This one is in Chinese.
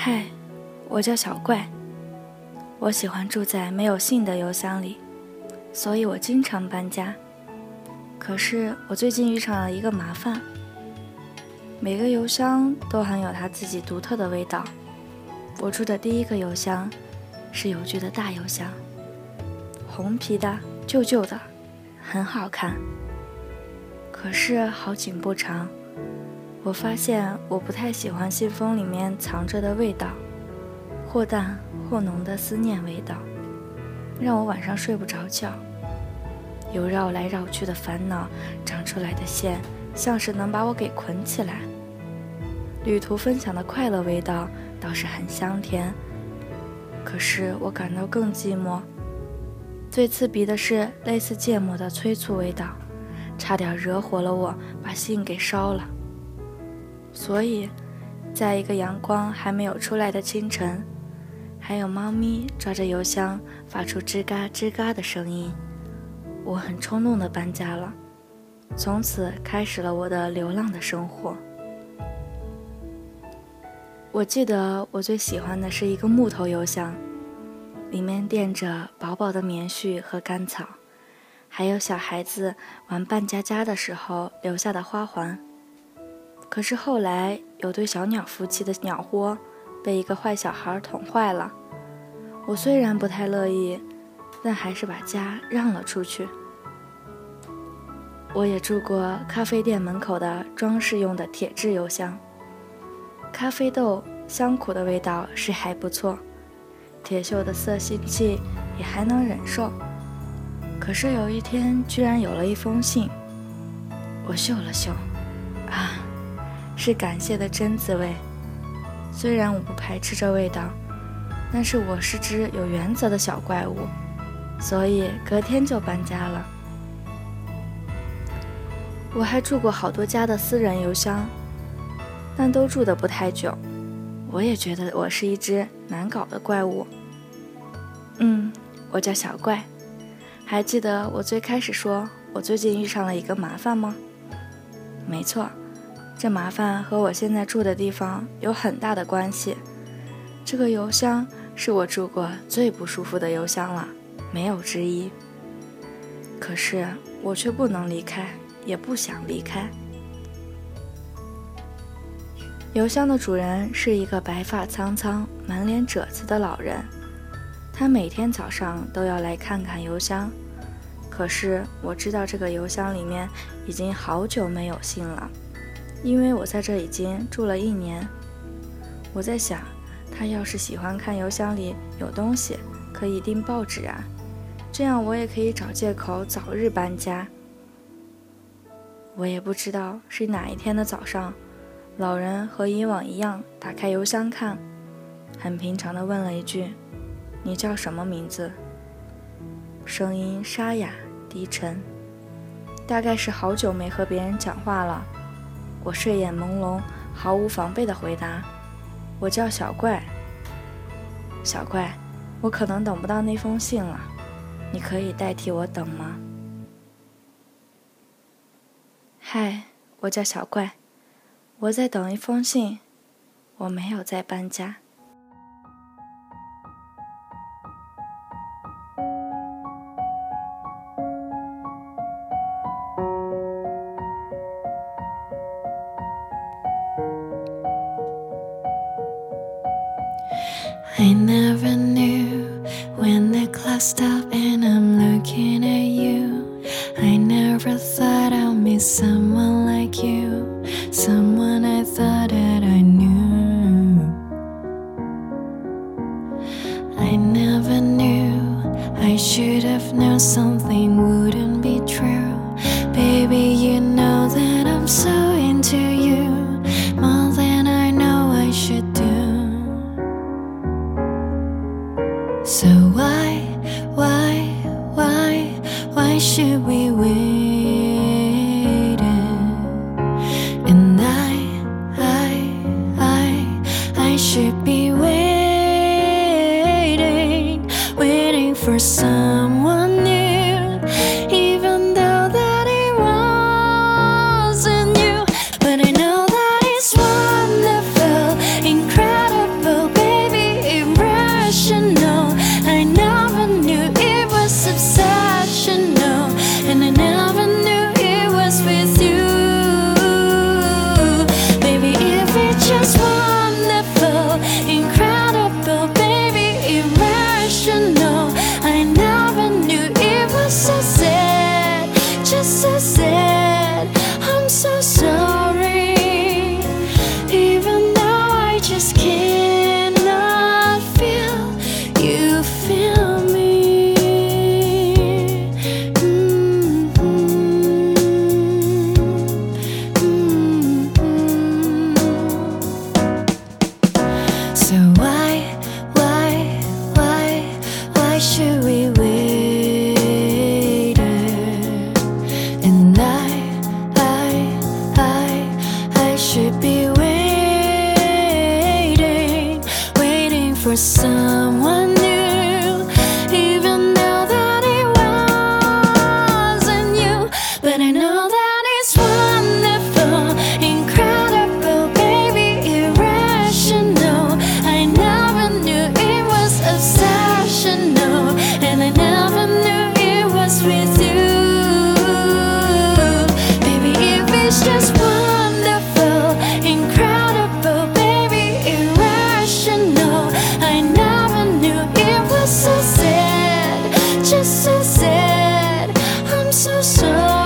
嗨，我叫小怪。我喜欢住在没有信的邮箱里，所以我经常搬家。可是我最近遇上了一个麻烦。每个邮箱都含有它自己独特的味道。我住的第一个邮箱是邮局的大邮箱，红皮的，旧旧的，很好看。可是好景不长。我发现我不太喜欢信封里面藏着的味道，或淡或浓的思念味道，让我晚上睡不着觉。有绕来绕去的烦恼，长出来的线像是能把我给捆起来。旅途分享的快乐味道倒是很香甜，可是我感到更寂寞。最刺鼻的是类似芥末的催促味道，差点惹火了我，把信给烧了。所以，在一个阳光还没有出来的清晨，还有猫咪抓着邮箱发出吱嘎吱嘎的声音，我很冲动的搬家了，从此开始了我的流浪的生活。我记得我最喜欢的是一个木头邮箱，里面垫着薄薄的棉絮和干草，还有小孩子玩扮家家的时候留下的花环。可是后来有对小鸟夫妻的鸟窝被一个坏小孩捅坏了，我虽然不太乐意，但还是把家让了出去。我也住过咖啡店门口的装饰用的铁质邮箱，咖啡豆香苦的味道是还不错，铁锈的色腥气也还能忍受。可是有一天居然有了一封信，我嗅了嗅，啊！是感谢的真滋味。虽然我不排斥这味道，但是我是只有原则的小怪物，所以隔天就搬家了。我还住过好多家的私人邮箱，但都住的不太久。我也觉得我是一只难搞的怪物。嗯，我叫小怪。还记得我最开始说我最近遇上了一个麻烦吗？没错。这麻烦和我现在住的地方有很大的关系。这个邮箱是我住过最不舒服的邮箱了，没有之一。可是我却不能离开，也不想离开。邮箱的主人是一个白发苍苍、满脸褶子的老人，他每天早上都要来看看邮箱。可是我知道这个邮箱里面已经好久没有信了。因为我在这已经住了一年，我在想，他要是喜欢看邮箱里有东西，可以订报纸啊，这样我也可以找借口早日搬家。我也不知道是哪一天的早上，老人和以往一样打开邮箱看，很平常的问了一句：“你叫什么名字？”声音沙哑低沉，大概是好久没和别人讲话了。我睡眼朦胧，毫无防备的回答：“我叫小怪。小怪，我可能等不到那封信了，你可以代替我等吗？”“嗨，我叫小怪，我在等一封信，我没有在搬家。” I should have known something wouldn't be true. Baby, you know that I'm so into you. More than I know I should do. So why, why, why, why should we wait? for someone so